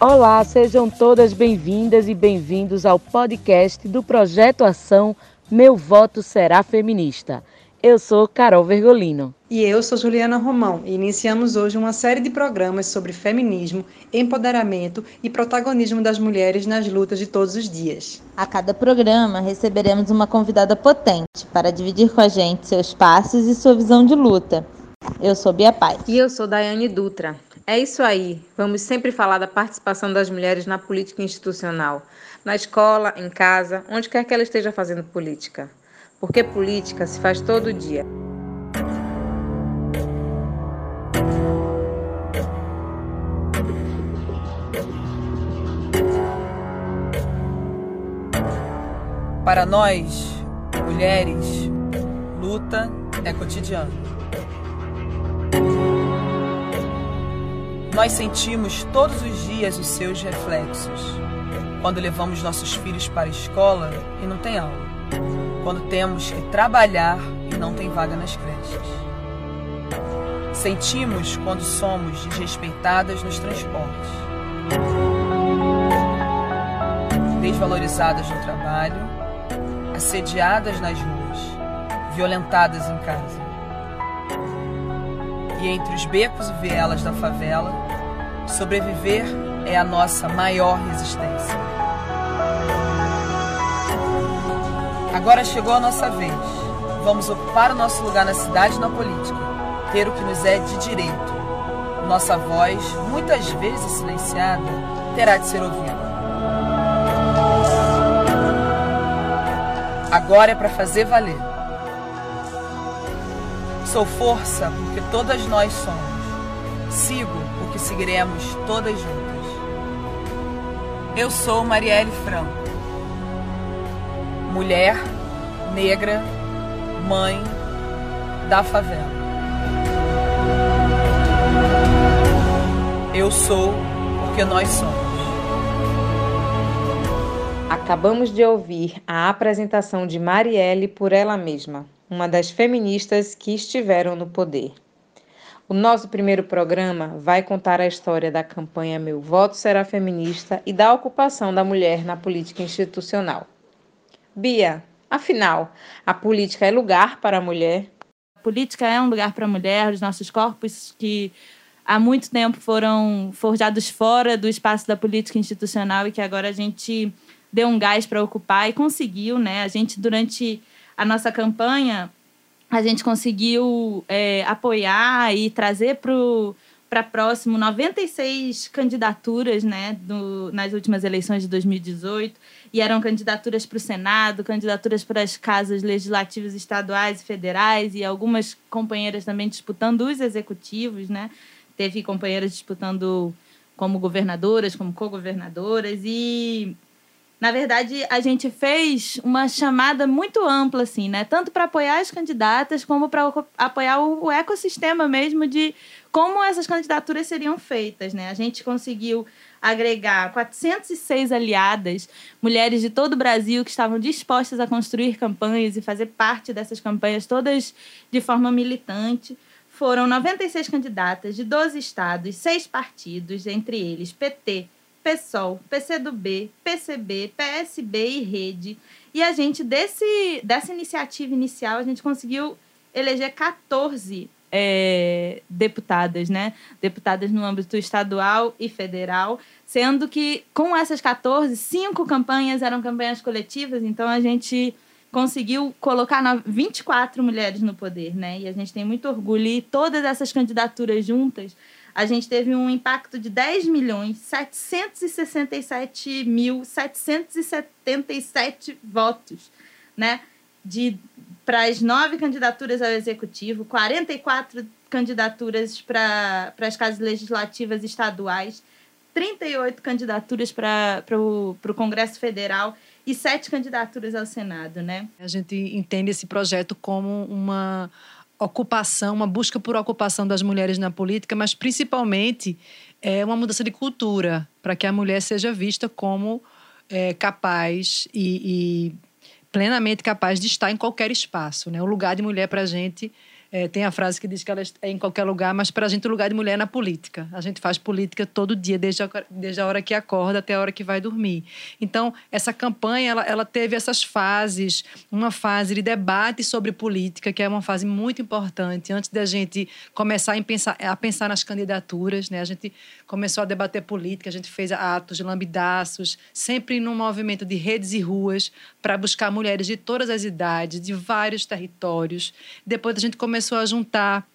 Olá, sejam todas bem-vindas e bem-vindos ao podcast do Projeto Ação Meu Voto Será Feminista. Eu sou Carol Vergolino. E eu sou Juliana Romão e iniciamos hoje uma série de programas sobre feminismo, empoderamento e protagonismo das mulheres nas lutas de todos os dias. A cada programa receberemos uma convidada potente para dividir com a gente seus passos e sua visão de luta. Eu sou Bia Paz. E eu sou Daiane Dutra. É isso aí. Vamos sempre falar da participação das mulheres na política institucional, na escola, em casa, onde quer que ela esteja fazendo política. Porque política se faz todo dia. Para nós, mulheres, luta é cotidiano. Nós sentimos todos os dias os seus reflexos. Quando levamos nossos filhos para a escola e não tem aula. Quando temos que trabalhar e não tem vaga nas creches. Sentimos quando somos desrespeitadas nos transportes. Desvalorizadas no trabalho, assediadas nas ruas, violentadas em casa. E entre os becos e vielas da favela, sobreviver é a nossa maior resistência. Agora chegou a nossa vez. Vamos ocupar o nosso lugar na cidade e na política, ter o que nos é de direito. Nossa voz, muitas vezes silenciada, terá de ser ouvida. Agora é para fazer valer. Sou força porque todas nós somos. Sigo porque seguiremos todas juntas. Eu sou Marielle Franco. Mulher, negra, mãe da favela. Eu sou porque nós somos. Acabamos de ouvir a apresentação de Marielle por ela mesma uma das feministas que estiveram no poder. O nosso primeiro programa vai contar a história da campanha Meu Voto Será Feminista e da ocupação da mulher na política institucional. Bia, afinal, a política é lugar para a mulher? A política é um lugar para a mulher, os nossos corpos que há muito tempo foram forjados fora do espaço da política institucional e que agora a gente deu um gás para ocupar e conseguiu, né? A gente, durante a nossa campanha, a gente conseguiu é, apoiar e trazer para próximo 96 candidaturas né, do, nas últimas eleições de 2018. E eram candidaturas para o Senado, candidaturas para as casas legislativas estaduais e federais, e algumas companheiras também disputando os executivos. Né? Teve companheiras disputando como governadoras, como co-governadoras. E na verdade, a gente fez uma chamada muito ampla, assim, né? Tanto para apoiar as candidatas, como para apoiar o ecossistema mesmo de como essas candidaturas seriam feitas, né? A gente conseguiu agregar 406 aliadas, mulheres de todo o Brasil que estavam dispostas a construir campanhas e fazer parte dessas campanhas, todas de forma militante. Foram 96 candidatas de 12 estados, seis partidos, entre eles PT, PSOL, PCdoB, PCB, PSB e Rede. E a gente, desse, dessa iniciativa inicial, a gente conseguiu eleger 14 é, deputadas, né? Deputadas no âmbito estadual e federal, sendo que com essas 14, cinco campanhas eram campanhas coletivas, então a gente conseguiu colocar 24 mulheres no poder, né? E a gente tem muito orgulho. E todas essas candidaturas juntas a gente teve um impacto de 10 milhões 767 mil 777 votos, né? De para as nove candidaturas ao executivo, 44 candidaturas para as casas legislativas estaduais, 38 candidaturas para o Congresso Federal e sete candidaturas ao Senado, né? A gente entende esse projeto como uma ocupação, uma busca por ocupação das mulheres na política, mas principalmente é uma mudança de cultura para que a mulher seja vista como é, capaz e, e, plenamente capaz de estar em qualquer espaço. Né? O lugar de mulher para a gente é, tem a frase que diz que ela é em qualquer lugar, mas para a gente o lugar de mulher é na política. A gente faz política todo dia, desde a, desde a hora que acorda até a hora que vai dormir. Então, essa campanha, ela, ela teve essas fases. Uma fase de debate sobre política, que é uma fase muito importante. Antes da gente começar a pensar, a pensar nas candidaturas, né? a gente começou a debater política, a gente fez atos lambidaços, sempre num movimento de redes e ruas, para buscar mulheres de todas as idades, de vários territórios. Depois a gente começou começou a juntar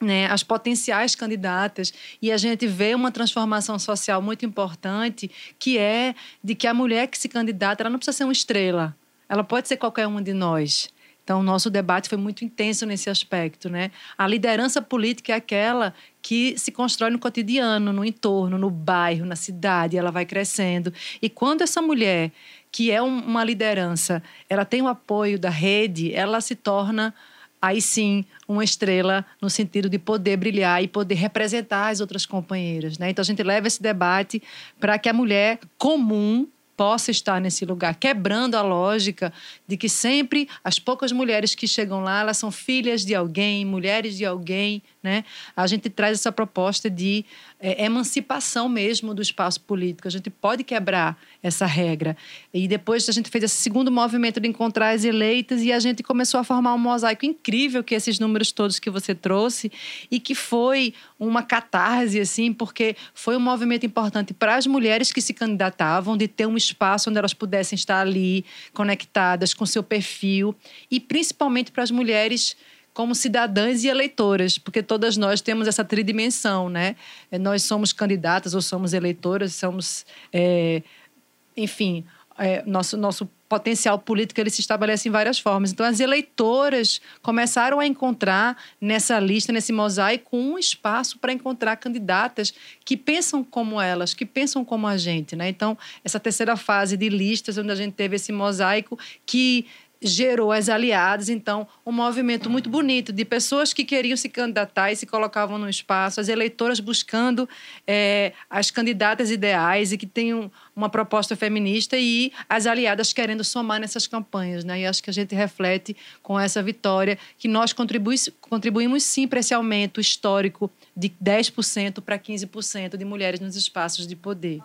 né, as potenciais candidatas e a gente vê uma transformação social muito importante que é de que a mulher que se candidata ela não precisa ser uma estrela ela pode ser qualquer uma de nós. Então o nosso debate foi muito intenso nesse aspecto né? A liderança política é aquela que se constrói no cotidiano no entorno no bairro na cidade ela vai crescendo. E quando essa mulher que é uma liderança ela tem o apoio da rede ela se torna aí sim uma estrela no sentido de poder brilhar e poder representar as outras companheiras. Né? Então a gente leva esse debate para que a mulher comum possa estar nesse lugar, quebrando a lógica de que sempre as poucas mulheres que chegam lá, elas são filhas de alguém, mulheres de alguém, né? A gente traz essa proposta de é, emancipação mesmo do espaço político. A gente pode quebrar essa regra. E depois a gente fez esse segundo movimento de encontrar as eleitas e a gente começou a formar um mosaico incrível que esses números todos que você trouxe e que foi uma catarse assim, porque foi um movimento importante para as mulheres que se candidatavam de ter um espaço onde elas pudessem estar ali conectadas com seu perfil e principalmente para as mulheres como cidadãs e eleitoras, porque todas nós temos essa tridimensão, né? Nós somos candidatas ou somos eleitoras, somos, é, enfim, é, nosso nosso potencial político ele se estabelece em várias formas. Então, as eleitoras começaram a encontrar nessa lista, nesse mosaico, um espaço para encontrar candidatas que pensam como elas, que pensam como a gente. Né? Então, essa terceira fase de listas, onde a gente teve esse mosaico que gerou as aliadas, então, um movimento muito bonito de pessoas que queriam se candidatar e se colocavam no espaço, as eleitoras buscando é, as candidatas ideais e que tenham uma proposta feminista e as aliadas querendo somar nessas campanhas. Né? E acho que a gente reflete com essa vitória que nós contribuímos, contribuímos sim para esse aumento histórico de 10% para 15% de mulheres nos espaços de poder.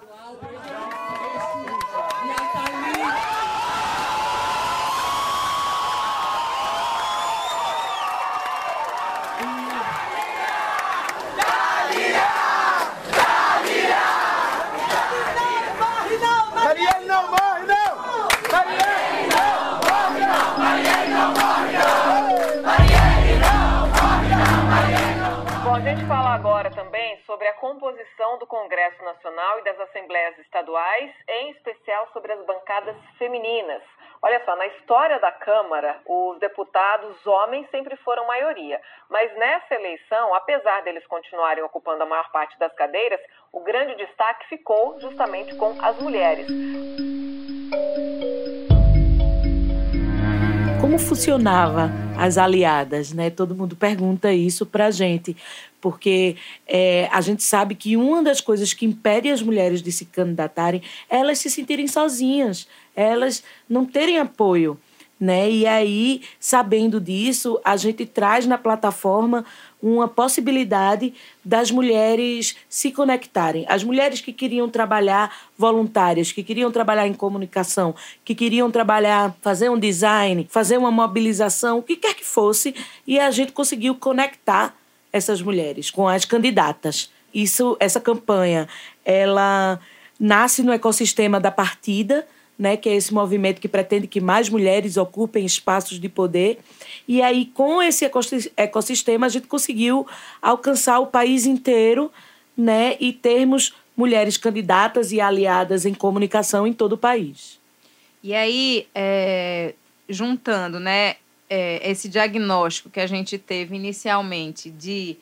Sobre a composição do Congresso Nacional e das Assembleias Estaduais, em especial sobre as bancadas femininas. Olha só, na história da Câmara, os deputados homens sempre foram maioria, mas nessa eleição, apesar deles continuarem ocupando a maior parte das cadeiras, o grande destaque ficou justamente com as mulheres. Como funcionava as aliadas, né? Todo mundo pergunta isso para a gente, porque é, a gente sabe que uma das coisas que impede as mulheres de se candidatarem é elas se sentirem sozinhas, elas não terem apoio. Né? E aí, sabendo disso, a gente traz na plataforma uma possibilidade das mulheres se conectarem. As mulheres que queriam trabalhar voluntárias, que queriam trabalhar em comunicação, que queriam trabalhar, fazer um design, fazer uma mobilização, o que quer que fosse, e a gente conseguiu conectar essas mulheres com as candidatas. Isso, essa campanha, ela nasce no ecossistema da partida, né, que é esse movimento que pretende que mais mulheres ocupem espaços de poder. E aí, com esse ecossistema, a gente conseguiu alcançar o país inteiro né, e termos mulheres candidatas e aliadas em comunicação em todo o país. E aí, é, juntando né, é, esse diagnóstico que a gente teve inicialmente de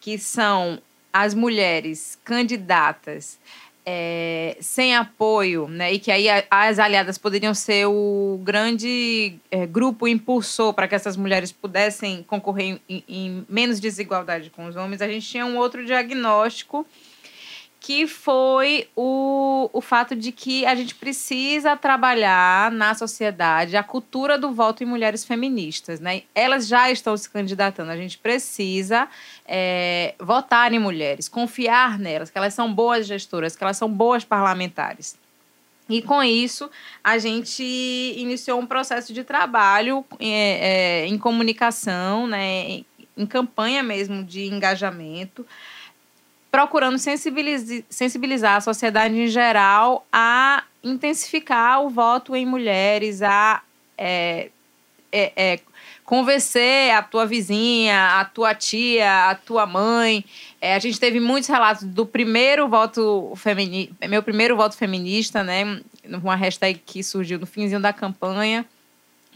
que são as mulheres candidatas é, sem apoio, né, e que aí as aliadas poderiam ser o grande é, grupo impulsor para que essas mulheres pudessem concorrer em, em, menos desigualdade com os homens, a gente tinha um outro diagnóstico que foi o, o fato de que a gente precisa trabalhar na sociedade a cultura do voto em mulheres feministas. Né? Elas já estão se candidatando, a gente precisa é, votar em mulheres, confiar nelas, que elas são boas gestoras, que elas são boas parlamentares. E com isso, a gente iniciou um processo de trabalho é, é, em comunicação, né, em, campanha mesmo de engajamento, procurando sensibilizar, sensibilizar a sociedade em geral a intensificar o voto em mulheres, a é, é, é, convencer a tua vizinha, a tua tia, a tua mãe. É, a gente teve muitos relatos do primeiro voto feminista, meu primeiro voto feminista, né? Uma hashtag que surgiu no finzinho da campanha.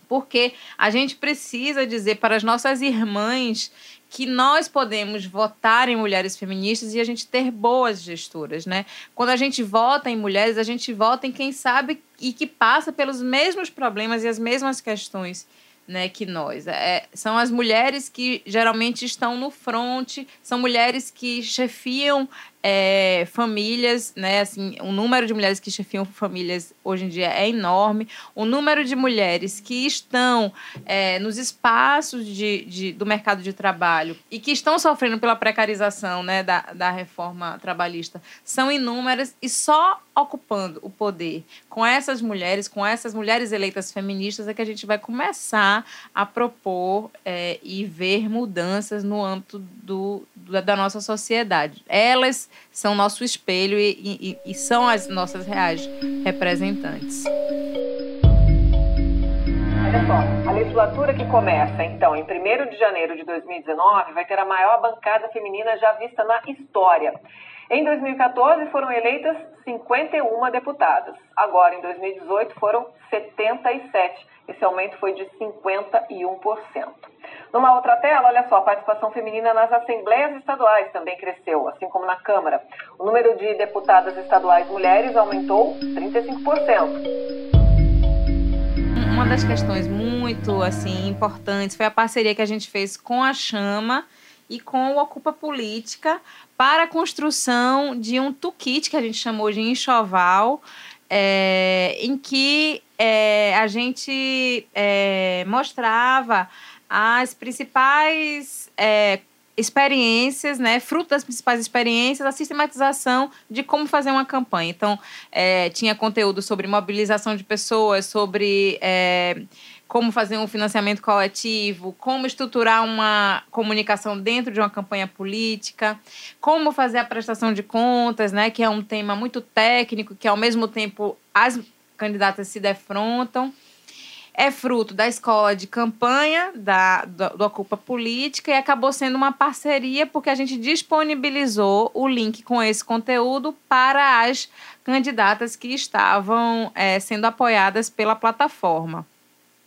Porque a gente precisa dizer para as nossas irmãs que nós podemos votar em mulheres feministas e a gente ter boas gestoras, né? Quando a gente vota em mulheres, a gente vota em quem sabe e que passa pelos mesmos problemas e as mesmas questões né, que nós. É, são as mulheres que geralmente estão no front, são mulheres que chefiam é, famílias, né? Assim, o número de mulheres que chefiam famílias hoje em dia é enorme. O número de mulheres que estão é, nos espaços de, de, do mercado de trabalho e que estão sofrendo pela precarização né, da, da reforma trabalhista são inúmeras e só ocupando o poder com essas mulheres, com essas mulheres eleitas feministas, é que a gente vai começar a propor é, e ver mudanças no âmbito do, da nossa sociedade. Elas são nosso espelho e, e, e são as nossas reais representantes. Olha só, a legislatura que começa, então, em 1 de janeiro de 2019, vai ter a maior bancada feminina já vista na história. Em 2014 foram eleitas 51 deputadas. Agora, em 2018, foram 77. Esse aumento foi de 51%. Numa outra tela, olha só, a participação feminina nas assembleias estaduais também cresceu, assim como na Câmara. O número de deputadas estaduais mulheres aumentou 35% uma das questões muito assim importantes foi a parceria que a gente fez com a Chama e com o Ocupa Política para a construção de um toolkit que a gente chamou de enxoval, é, em que é, a gente é, mostrava as principais é, experiências, né, fruto das principais experiências, a sistematização de como fazer uma campanha. Então, é, tinha conteúdo sobre mobilização de pessoas, sobre é, como fazer um financiamento coletivo, como estruturar uma comunicação dentro de uma campanha política, como fazer a prestação de contas, né, que é um tema muito técnico, que ao mesmo tempo as candidatas se defrontam é fruto da escola de campanha da, do, Ocupa Política e acabou sendo uma parceria porque a gente disponibilizou o link com esse conteúdo para as candidatas que estavam é, sendo apoiadas pela plataforma.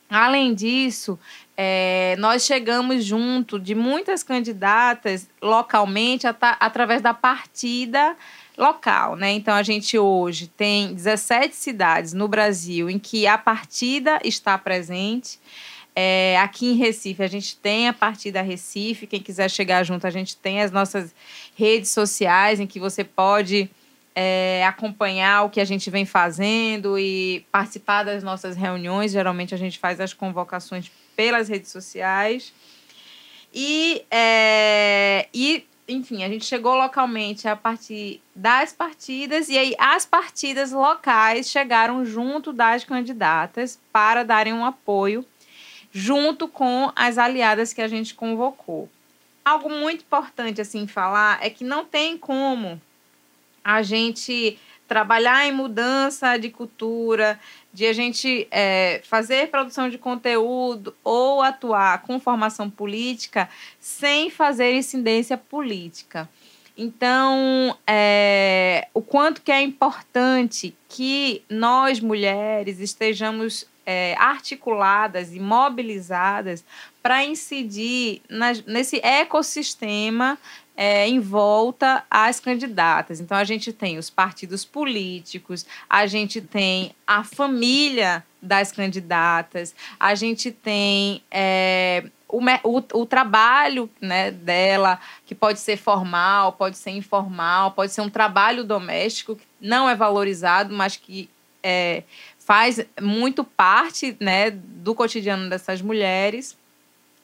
Além disso, é, nós chegamos junto de muitas candidatas localmente at através da partida local, né? Então a gente hoje tem 17 cidades no Brasil em que a partida está presente. É, aqui em Recife, a gente tem a partida Recife. Quem quiser chegar junto, a gente tem as nossas redes sociais em que você pode é, acompanhar o que a gente vem fazendo e participar das nossas reuniões. Geralmente a gente faz as convocações pelas redes sociais. E, é, e enfim, a gente chegou localmente a partir das partidas e aí as partidas locais chegaram junto das candidatas para darem um apoio junto com as aliadas que a gente convocou. Algo muito importante assim falar é que não tem como a gente trabalhar em mudança de cultura, de a gente é, fazer produção de conteúdo ou atuar com formação política sem fazer incidência política. Então, é, o quanto que é importante que nós, mulheres, estejamos é, articuladas e mobilizadas para incidir nas, nesse ecossistema é, em volta às candidatas. Então, a gente tem os partidos políticos, a gente tem a família das candidatas, a gente tem é, o, o, o, trabalho né, dela, que pode ser formal, pode ser informal, pode ser um trabalho doméstico que não é valorizado, mas que é, faz muito parte né, do cotidiano dessas mulheres.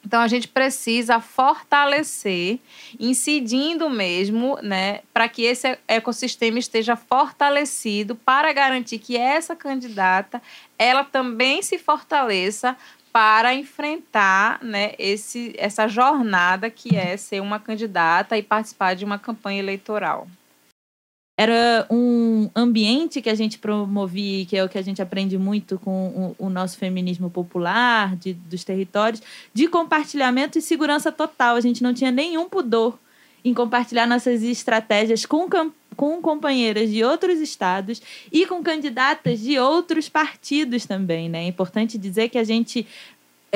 Então a gente precisa fortalecer, incidindo mesmo, né, para que esse ecossistema esteja fortalecido para garantir que essa candidata ela também se fortaleça para enfrentar né, esse, essa jornada que é ser uma candidata e participar de uma campanha eleitoral. Era um ambiente que a gente promovia, que é o que a gente aprende muito com o, o nosso feminismo popular, de, dos territórios, de compartilhamento e segurança total. A gente não tinha nenhum pudor em compartilhar nossas estratégias com com companheiras de outros estados e com candidatas de outros partidos também, né? É importante dizer que a gente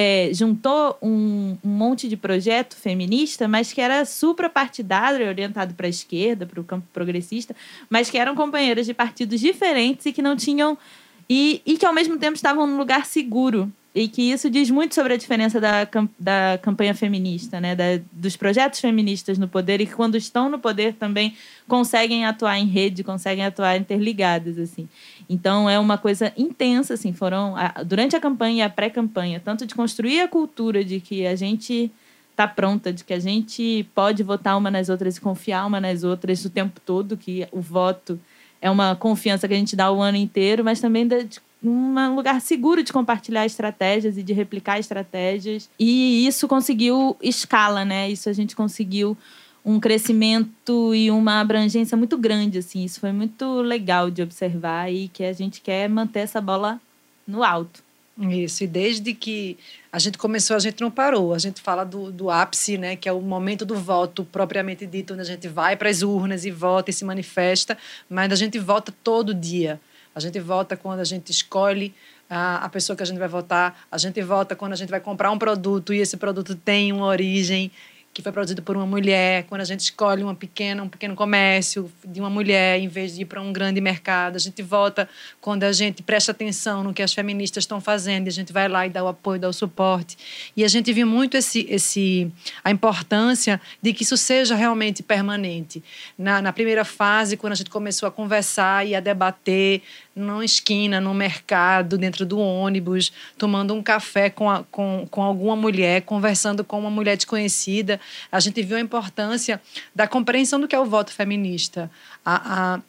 é, juntou um, um, monte de projeto feminista, mas que era suprapartidário, orientado para a esquerda, para o campo progressista, mas que eram companheiras de partidos diferentes e que não tinham. E, e que ao mesmo tempo estavam num lugar seguro e que isso diz muito sobre a diferença da, da campanha feminista, né? Da, dos projetos feministas no poder e que quando estão no poder também conseguem atuar em rede, conseguem atuar interligadas, assim. Então é uma coisa intensa, assim. Foram durante a campanha e a pré-campanha, tanto de construir a cultura de que a gente está pronta, de que a gente pode votar uma nas outras e confiar uma nas outras o tempo todo, que o voto é uma confiança que a gente dá o ano inteiro, mas também de um lugar seguro de compartilhar estratégias e de replicar estratégias. E isso conseguiu escala, né? Isso a gente conseguiu um crescimento e uma abrangência muito grande, assim. Isso foi muito legal de observar e que a gente quer manter essa bola no alto. Isso, e desde que a gente começou, a gente não parou. A gente fala do, do ápice, né, que é o momento do voto propriamente dito, onde a gente vai para as urnas e vota e se manifesta, mas a gente vota todo dia. A gente vota quando a gente escolhe a, pessoa que a gente vai votar. A gente vota quando a gente vai comprar um produto e esse produto tem uma origem que foi produzido por uma mulher, quando a gente escolhe uma pequena, um pequeno comércio de uma mulher em vez de ir para um grande mercado, a gente vota quando a gente presta atenção no que as feministas estão fazendo, a gente vai lá e dá o apoio, dá o suporte. E a gente viu muito esse, esse, a importância de que isso seja realmente permanente. Na, na primeira fase, quando a gente começou a conversar e a debater numa esquina, no mercado, dentro do ônibus, tomando um café com, a, com, com alguma mulher, conversando com uma mulher desconhecida, a gente viu a importância da compreensão do que é o voto feminista. A, a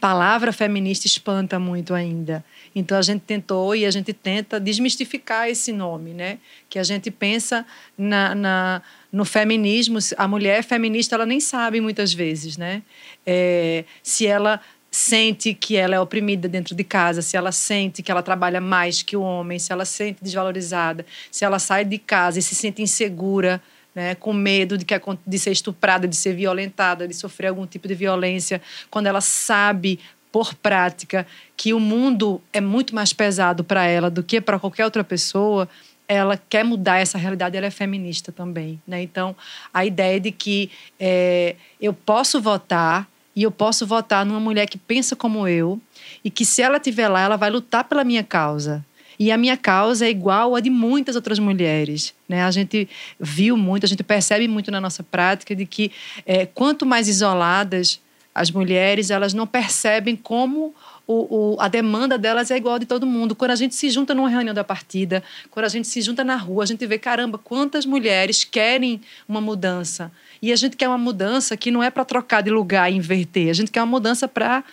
palavra feminista espanta muito ainda. Então a gente tentou e a gente tenta desmistificar esse nome, né? Que a gente pensa na, na no feminismo, a mulher feminista ela nem sabe muitas vezes, né? É, se ela sente que ela é oprimida dentro de casa, se ela sente que ela trabalha mais que o homem, se ela se sente desvalorizada, se ela sai de casa e se sente insegura, né, com medo de, que, de ser estuprada, de ser violentada, de sofrer algum tipo de violência, quando ela sabe por prática que o mundo é muito mais pesado para ela do que para qualquer outra pessoa, ela quer mudar essa realidade, ela é feminista também. Né? Então, a ideia de que é, eu posso votar, e eu posso votar numa mulher que pensa como eu e que se ela estiver lá, ela vai lutar pela minha causa. E a minha causa é igual a de muitas outras mulheres. Né? A gente viu muito, a gente percebe muito na nossa prática de que é, quanto mais isoladas as mulheres, elas não percebem como o, o, a demanda delas é igual a de todo mundo. Quando a gente se junta numa reunião da partida, quando a gente se junta na rua, a gente vê, caramba, quantas mulheres querem uma mudança. E a gente quer uma mudança que não é para trocar de lugar e inverter, a gente quer uma mudança para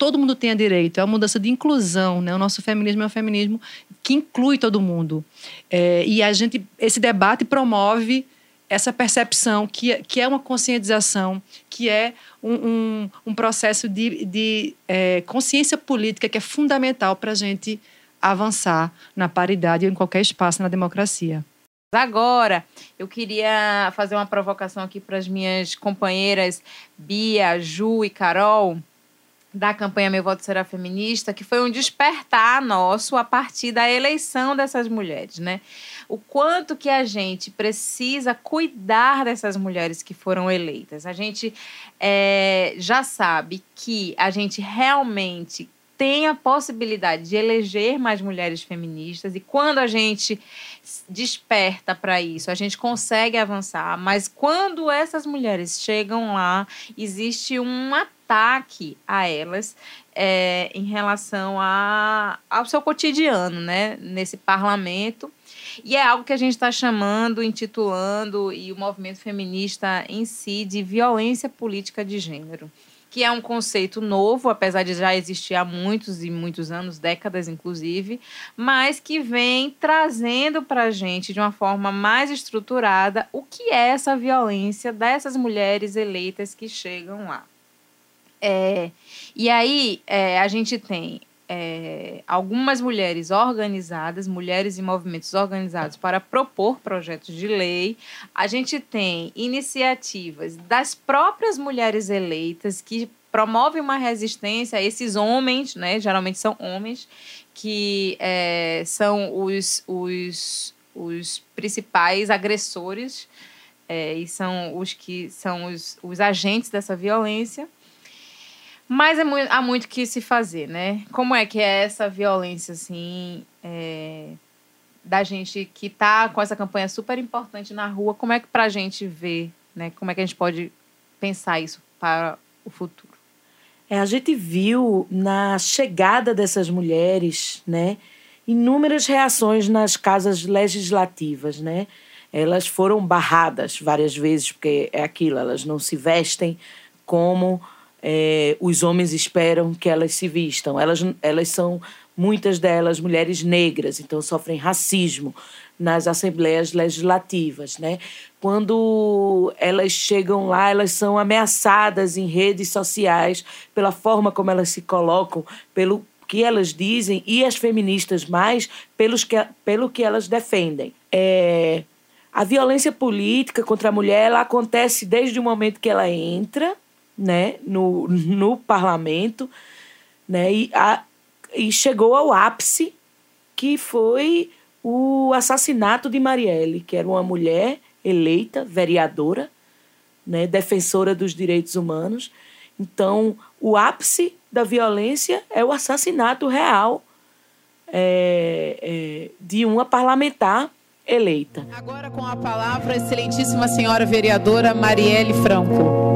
todo mundo tenha direito, é uma mudança de inclusão, né? O nosso feminismo é um feminismo que inclui todo mundo. É, e a gente, esse debate promove essa percepção que, que é uma conscientização, que é um, um, um processo de, de é, consciência política que é fundamental para a gente avançar na paridade ou em qualquer espaço na democracia. Agora, eu queria fazer uma provocação aqui para as minhas companheiras Bia, Ju e Carol da campanha Meu Voto Será Feminista, que foi um despertar nosso a partir da eleição dessas mulheres, né? O quanto que a gente precisa cuidar dessas mulheres que foram eleitas. A gente é, já sabe que a gente realmente tem a possibilidade de eleger mais mulheres feministas e quando a gente desperta para isso, a gente consegue avançar, mas quando essas mulheres chegam lá, existe um ataque a elas é, em relação a, ao seu cotidiano, né, nesse parlamento. E é algo que a gente está chamando, intitulando, e o movimento feminista em si, de violência política de gênero que é um conceito novo, apesar de já existir há muitos e muitos anos, décadas inclusive, mas que vem trazendo para a gente de uma forma mais estruturada o que é essa violência dessas mulheres eleitas que chegam lá. É, e aí é, a gente tem é, algumas mulheres organizadas, mulheres e movimentos organizados para propor projetos de lei. A gente tem iniciativas das próprias mulheres eleitas que promovem uma resistência a esses homens, né? Geralmente são homens que é, são os, os, os principais agressores é, e são os que são os, os agentes dessa violência. Mas é muito, há muito que se fazer, né? Como é que é essa violência, assim, é, da gente que tá com essa campanha super importante na rua? Como é que pra gente ver, né? Como é que a gente pode pensar isso para o futuro? É, a gente viu na chegada dessas mulheres, né? Inúmeras reações nas casas legislativas, né? Elas foram barradas várias vezes, porque é aquilo, elas não se vestem como é, os homens esperam que elas se vistam. Elas, elas são, muitas delas, mulheres negras, então sofrem racismo nas assembleias legislativas, né? Quando elas chegam lá, elas são ameaçadas em redes sociais pela forma como elas se colocam, pelo que elas dizem e as feministas mais pelos que, pelo que elas defendem. É, a violência política contra a mulher ela acontece desde o momento que ela entra né, no, no parlamento, né, e, a, e chegou ao ápice, que foi o assassinato de Marielle, que era uma mulher eleita, vereadora, né, defensora dos direitos humanos. Então, o ápice da violência é o assassinato real é, é, de uma parlamentar eleita. Agora com a palavra, a excelentíssima senhora vereadora Marielle Franco.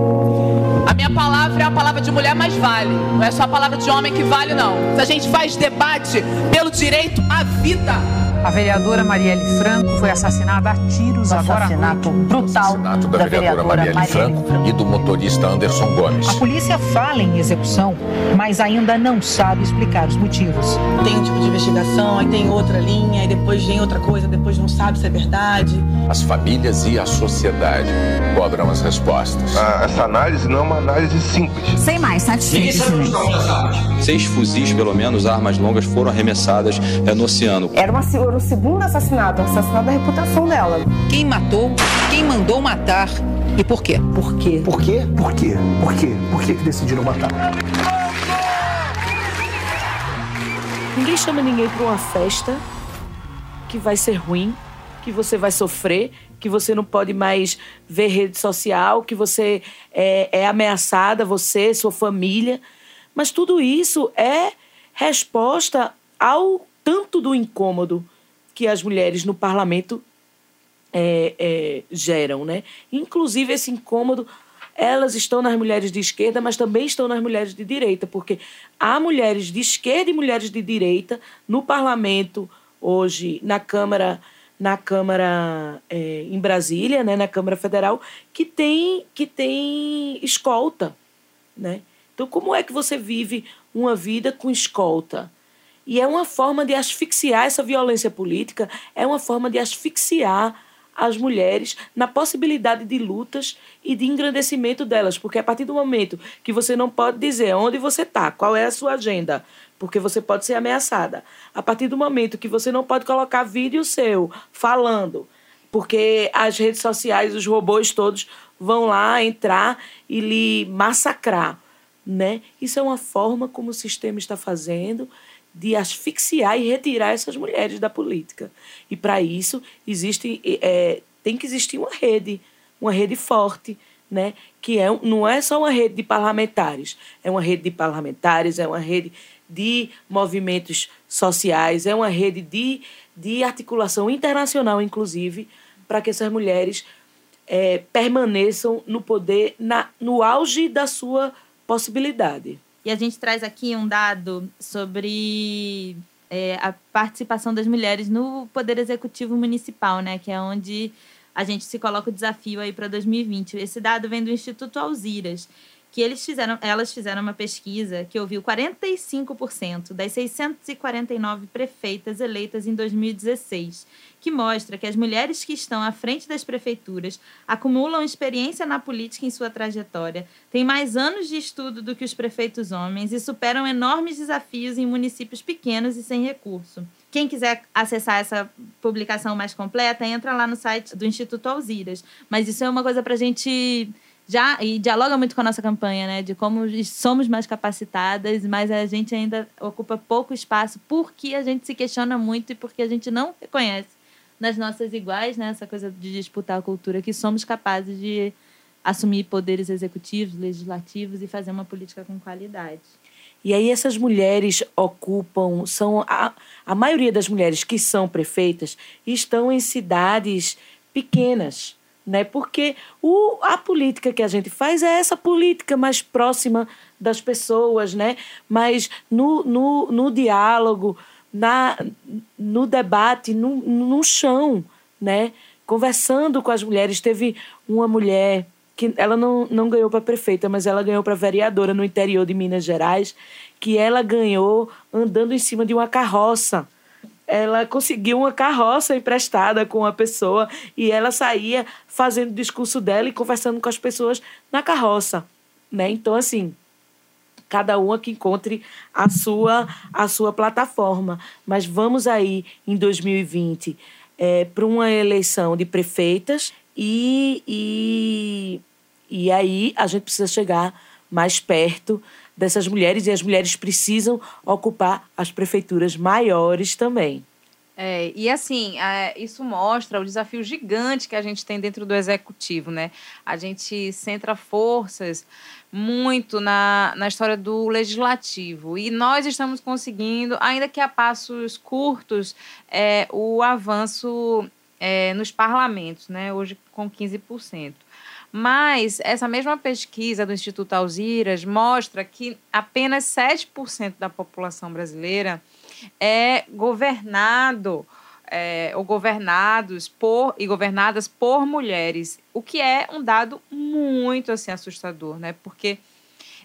Minha palavra é a palavra de mulher, mas vale. Não é só a palavra de homem que vale, não. Se a gente faz debate pelo direito à vida. A vereadora Marielle Franco foi assassinada a tiros o agora assassinato brutal assassinato da, da vereadora, Marielle, Marielle Franco, Franco, e do motorista Anderson Gomes. A polícia fala em execução, mas ainda não sabe explicar os motivos. Tem um tipo de investigação, aí tem outra linha, aí depois vem outra coisa, depois não sabe se é verdade. As famílias e a sociedade cobram as respostas. Ah, essa análise não é uma análise simples. Sem mais, satisfeito. Seis fuzis, pelo menos, armas longas, foram arremessadas é, no oceano. Era uma o segundo assassinato, o assassinato da reputação dela. Quem matou, quem mandou matar e por quê? Por quê? Por quê? Por quê? Por quê? Por que decidiram matar? Ninguém chama ninguém para uma festa que vai ser ruim, que você vai sofrer, que você não pode mais ver rede social, que você é, é ameaçada, você, sua família. Mas tudo isso é resposta ao tanto do incômodo que as mulheres no parlamento é, é, geram, né? Inclusive esse incômodo, elas estão nas mulheres de esquerda, mas também estão nas mulheres de direita, porque há mulheres de esquerda e mulheres de direita no parlamento hoje, na Câmara, na Câmara é, em Brasília, né, na Câmara Federal, que tem que tem escolta, né? Então como é que você vive uma vida com escolta? E é uma forma de asfixiar essa violência política, é uma forma de asfixiar as mulheres na possibilidade de lutas e de engrandecimento delas, porque a partir do momento que você não pode dizer onde você está, qual é a sua agenda, porque você pode ser ameaçada, a partir do momento que você não pode colocar vídeo seu falando, porque as redes sociais, os robôs todos vão lá entrar e lhe massacrar, né? Isso é uma forma como o sistema está fazendo de asfixiar e retirar essas mulheres da política. E para isso existe, é, tem que existir uma rede, uma rede forte, né? que é, não é só uma rede de parlamentares, é uma rede de parlamentares, é uma rede de movimentos sociais, é uma rede de, de articulação internacional, inclusive, para que essas mulheres é, permaneçam no poder na, no auge da sua possibilidade. E a gente traz aqui um dado sobre é, a participação das mulheres no Poder Executivo Municipal, né? Que é onde a gente se coloca o desafio aí para 2020. Esse dado vem do Instituto Alziras, que eles fizeram, elas fizeram uma pesquisa que ouviu 45% das 649 prefeitas eleitas em 2016, que mostra que as mulheres que estão à frente das prefeituras acumulam experiência na política em sua trajetória, têm mais anos de estudo do que os prefeitos homens e superam enormes desafios em municípios pequenos e sem recurso. Quem quiser acessar essa publicação mais completa, entra lá no site do Instituto Alziras. Mas isso é uma coisa para a gente já e dialoga muito com a nossa campanha, né, de como somos mais capacitadas, mas a gente ainda ocupa pouco espaço porque a gente se questiona muito e porque a gente não reconhece nas nossas iguais, né, essa coisa de disputar a cultura que somos capazes de assumir poderes executivos, legislativos e fazer uma política com qualidade. E aí essas mulheres ocupam, são a, a maioria das mulheres que são prefeitas estão em cidades pequenas né? Porque o, a política que a gente faz é essa política mais próxima das pessoas, né? Mas no, no, no diálogo, na, no debate, no, no chão, né? Conversando com as mulheres, teve uma mulher que ela não, não ganhou para prefeita, mas ela ganhou para vereadora no interior de Minas Gerais, que ela ganhou andando em cima de uma carroça ela conseguiu uma carroça emprestada com a pessoa e ela saía fazendo o discurso dela e conversando com as pessoas na carroça, né? Então assim, cada uma que encontre a sua a sua plataforma, mas vamos aí em 2020 é, para uma eleição de prefeitas e, e e aí a gente precisa chegar mais perto dessas mulheres e as mulheres precisam ocupar as prefeituras maiores também. É, e assim, é, isso mostra o desafio gigante que a gente tem dentro do executivo, né? A gente centra forças muito na, na história do legislativo. E nós estamos conseguindo, ainda que a passos curtos, é, o avanço é, nos parlamentos, né? Hoje com 15%. Mas essa mesma pesquisa do Instituto Alziras mostra que apenas 7% da população brasileira é governado é, ou governados por e governadas por mulheres, o que é um dado muito assim assustador, né? Porque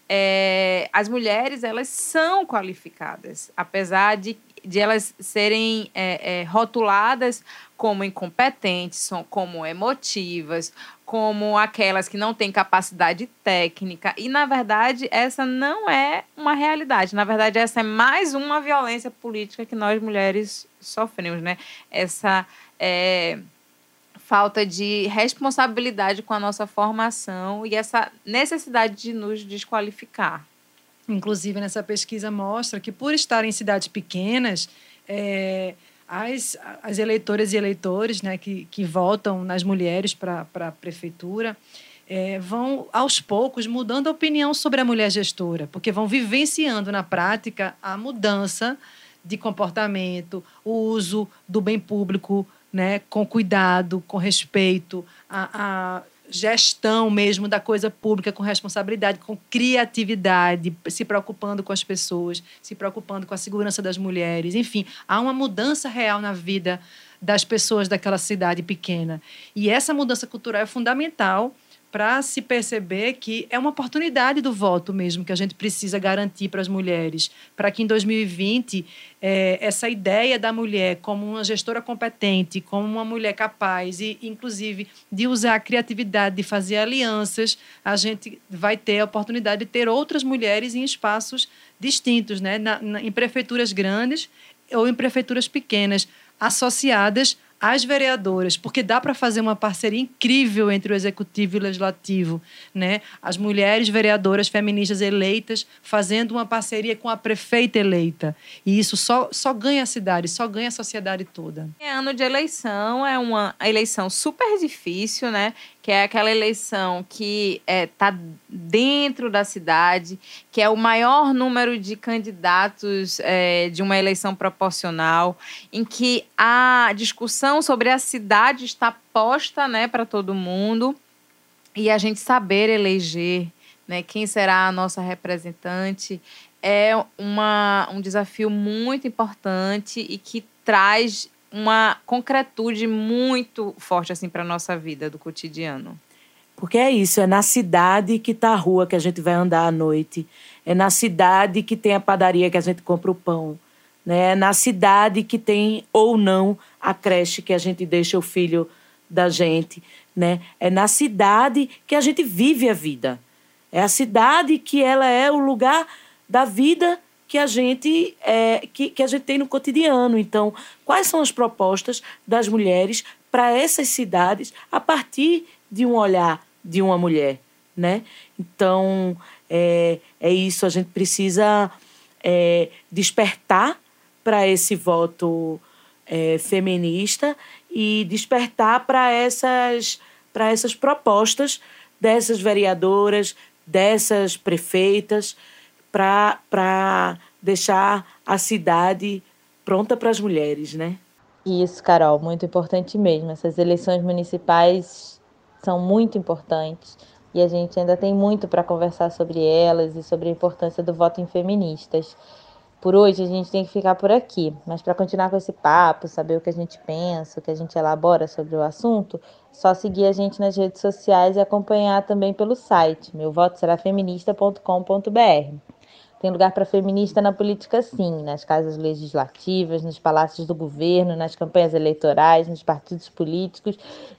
é, as mulheres elas são qualificadas, apesar de, de elas serem é, é rotuladas como incompetentes, como emotivas, como aquelas que não têm capacidade técnica. E, na verdade, essa não é uma realidade. Na verdade, essa é mais uma violência política que nós mulheres sofremos, né? Essa é, falta de responsabilidade com a nossa formação e essa necessidade de nos desqualificar. Inclusive, nessa pesquisa mostra que, por estar em cidades pequenas, é, as, as eleitoras e eleitores né, que, que votam nas mulheres para a prefeitura é, vão, aos poucos, mudando a opinião sobre a mulher gestora, porque vão vivenciando na prática a mudança de comportamento, o uso do bem público né, com cuidado, com respeito, a, a gestão mesmo da coisa pública com responsabilidade, com criatividade, se preocupando com as pessoas, se preocupando com a segurança das mulheres. Enfim, há uma mudança real na vida das pessoas daquela cidade pequena. E essa mudança cultural é fundamental para se perceber que é uma oportunidade do voto mesmo que a gente precisa garantir para as mulheres, para que em 2020 é, essa ideia da mulher como uma gestora competente, como uma mulher capaz e, inclusive, de usar a criatividade, de fazer alianças, a gente vai ter a oportunidade de ter outras mulheres em espaços distintos, né? Na, na, em prefeituras grandes ou em prefeituras pequenas, associadas as vereadoras, porque dá para fazer uma parceria incrível entre o executivo e o legislativo, né? As mulheres vereadoras feministas eleitas fazendo uma parceria com a prefeita eleita. E isso só, só ganha a cidade, só ganha a sociedade toda. É ano de eleição, é uma eleição super difícil, né? Que é aquela eleição que está é, tá dentro da cidade, que é o maior número de candidatos é, de uma eleição proporcional, em que a discussão sobre a cidade está posta né, para todo mundo e a gente saber eleger né, quem será a nossa representante é uma, um desafio muito importante e que traz uma concretude muito forte assim para nossa vida do cotidiano. Porque é isso, é na cidade que está a rua que a gente vai andar à noite, é na cidade que tem a padaria que a gente compra o pão, né? É na cidade que tem ou não a creche que a gente deixa o filho da gente, né? É na cidade que a gente vive a vida. É a cidade que ela é o lugar da vida que a gente é, que, que a gente tem no cotidiano. Então, quais são as propostas das mulheres para essas cidades a partir de um olhar de uma mulher, né? Então, é, é isso. A gente precisa é, despertar para esse voto é, feminista e despertar para essas para essas propostas dessas vereadoras, dessas prefeitas, para deixar a cidade pronta para as mulheres, né? Isso, Carol, muito importante mesmo. Essas eleições municipais são muito importantes e a gente ainda tem muito para conversar sobre elas e sobre a importância do voto em feministas. Por hoje a gente tem que ficar por aqui, mas para continuar com esse papo, saber o que a gente pensa, o que a gente elabora sobre o assunto, só seguir a gente nas redes sociais e acompanhar também pelo site feminista.com.br. Tem lugar para feminista na política, sim, nas casas legislativas, nos palácios do governo, nas campanhas eleitorais, nos partidos políticos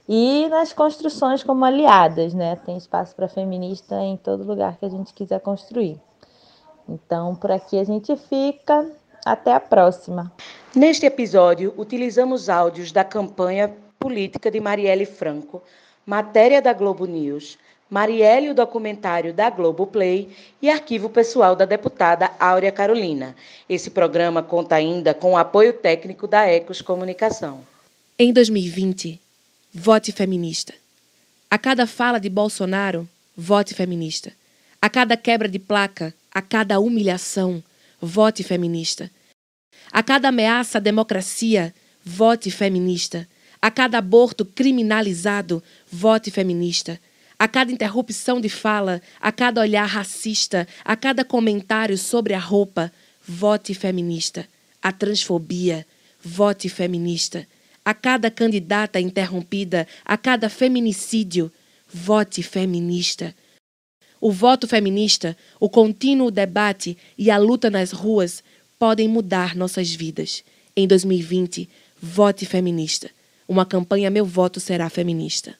e nas construções como aliadas, né? Tem espaço para feminista em todo lugar que a gente quiser construir. Então, por aqui a gente fica. Até a próxima. Neste episódio, utilizamos áudios da campanha política de Marielle Franco, matéria da Globo News, Marielle, o documentário da Globoplay e arquivo pessoal da deputada Áurea Carolina. Esse programa conta ainda com o apoio técnico da Ecos Comunicação. Em 2020, vote feminista. A cada fala de Bolsonaro, vote feminista. A cada quebra de placa, a cada humilhação, vote feminista. A cada ameaça à democracia, vote feminista. A cada aborto criminalizado, vote feminista a cada interrupção de fala, a cada olhar racista, a cada comentário sobre a roupa, vote feminista. A transfobia, vote feminista. A cada candidata interrompida, a cada feminicídio, vote feminista. O voto feminista, o contínuo debate e a luta nas ruas podem mudar nossas vidas. Em 2020, vote feminista. Uma campanha Meu Voto Será Feminista.